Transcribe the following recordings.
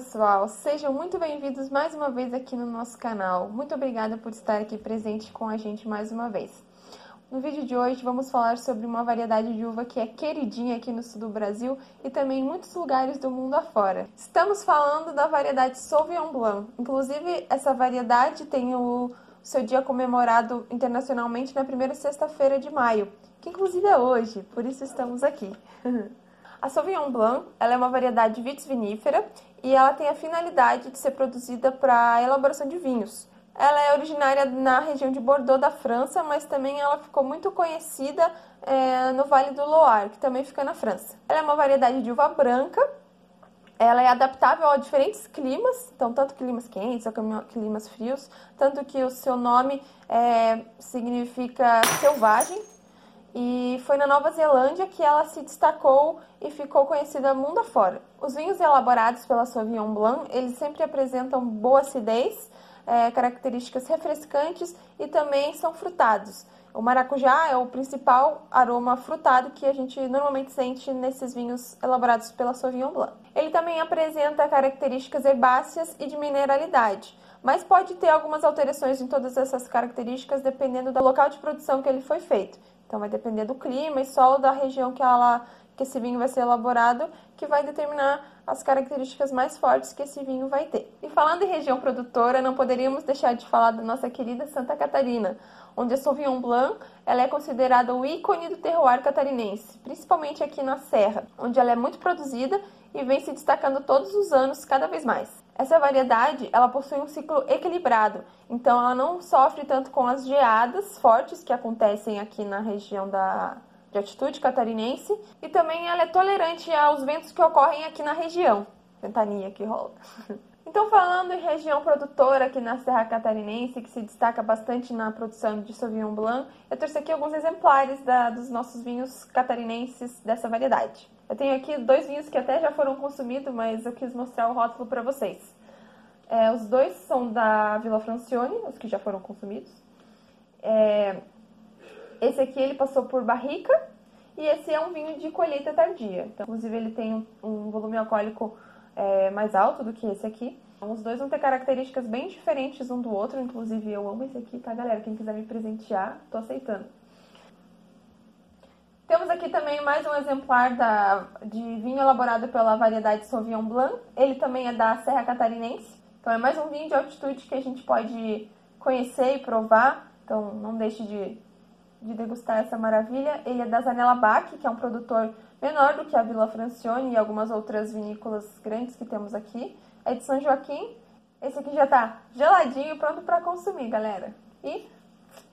pessoal, sejam muito bem-vindos mais uma vez aqui no nosso canal. Muito obrigada por estar aqui presente com a gente mais uma vez. No vídeo de hoje vamos falar sobre uma variedade de uva que é queridinha aqui no sul do Brasil e também em muitos lugares do mundo afora. Estamos falando da variedade Sauvignon Blanc. Inclusive, essa variedade tem o seu dia comemorado internacionalmente na primeira sexta-feira de maio, que inclusive é hoje, por isso estamos aqui. A Sauvignon Blanc ela é uma variedade vitis vinífera e ela tem a finalidade de ser produzida para elaboração de vinhos. Ela é originária na região de Bordeaux da França, mas também ela ficou muito conhecida é, no Vale do Loire, que também fica na França. Ela é uma variedade de uva branca, ela é adaptável a diferentes climas, então tanto climas quentes como climas frios, tanto que o seu nome é, significa selvagem, e foi na Nova Zelândia que ela se destacou e ficou conhecida mundo afora. Os vinhos elaborados pela Sauvignon Blanc, eles sempre apresentam boa acidez, é, características refrescantes e também são frutados. O maracujá é o principal aroma frutado que a gente normalmente sente nesses vinhos elaborados pela Sauvignon Blanc. Ele também apresenta características herbáceas e de mineralidade, mas pode ter algumas alterações em todas essas características dependendo do local de produção que ele foi feito. Então vai depender do clima e solo da região que, ela, que esse vinho vai ser elaborado, que vai determinar as características mais fortes que esse vinho vai ter. E falando em região produtora, não poderíamos deixar de falar da nossa querida Santa Catarina, onde a Sauvignon Blanc ela é considerada o ícone do terroir catarinense, principalmente aqui na Serra, onde ela é muito produzida e vem se destacando todos os anos cada vez mais. Essa variedade, ela possui um ciclo equilibrado, então ela não sofre tanto com as geadas fortes que acontecem aqui na região da, de altitude catarinense e também ela é tolerante aos ventos que ocorrem aqui na região, ventania que rola. Então, falando em região produtora aqui na Serra Catarinense, que se destaca bastante na produção de Sauvignon Blanc, eu trouxe aqui alguns exemplares da, dos nossos vinhos catarinenses dessa variedade. Eu tenho aqui dois vinhos que até já foram consumidos, mas eu quis mostrar o rótulo para vocês. É, os dois são da Vila Francione, os que já foram consumidos. É, esse aqui ele passou por barrica e esse é um vinho de colheita tardia. Então, inclusive ele tem um, um volume alcoólico é, mais alto do que esse aqui. Os dois vão ter características bem diferentes um do outro, inclusive eu amo esse aqui, tá, galera? Quem quiser me presentear, tô aceitando. Temos aqui também mais um exemplar da, de vinho elaborado pela variedade Sauvignon Blanc. Ele também é da Serra Catarinense. Então é mais um vinho de altitude que a gente pode conhecer e provar. Então não deixe de, de degustar essa maravilha. Ele é da Zanella Bach, que é um produtor menor do que a Vila Francione e algumas outras vinícolas grandes que temos aqui. É de São Joaquim. Esse aqui já tá geladinho, pronto para consumir, galera. E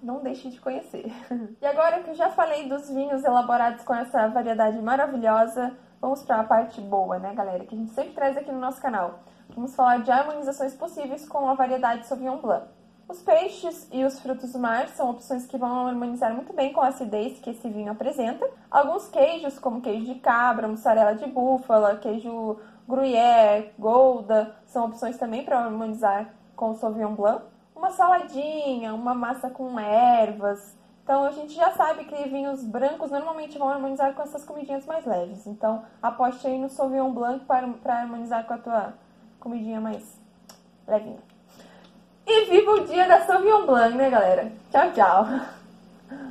não deixe de conhecer. e agora que eu já falei dos vinhos elaborados com essa variedade maravilhosa, vamos para a parte boa, né, galera? Que a gente sempre traz aqui no nosso canal. Vamos falar de harmonizações possíveis com a variedade Sauvignon Blanc. Os peixes e os frutos do mar são opções que vão harmonizar muito bem com a acidez que esse vinho apresenta. Alguns queijos, como queijo de cabra, mussarela de búfala, queijo gruyère, golda, são opções também para harmonizar com o Sauvignon Blanc. Uma saladinha, uma massa com ervas. Então a gente já sabe que vinhos brancos normalmente vão harmonizar com essas comidinhas mais leves. Então aposte aí no Sauvignon Blanc para harmonizar com a tua comidinha mais levinha. E viva o dia da Sauvignon Blanc, né, galera? Tchau, tchau!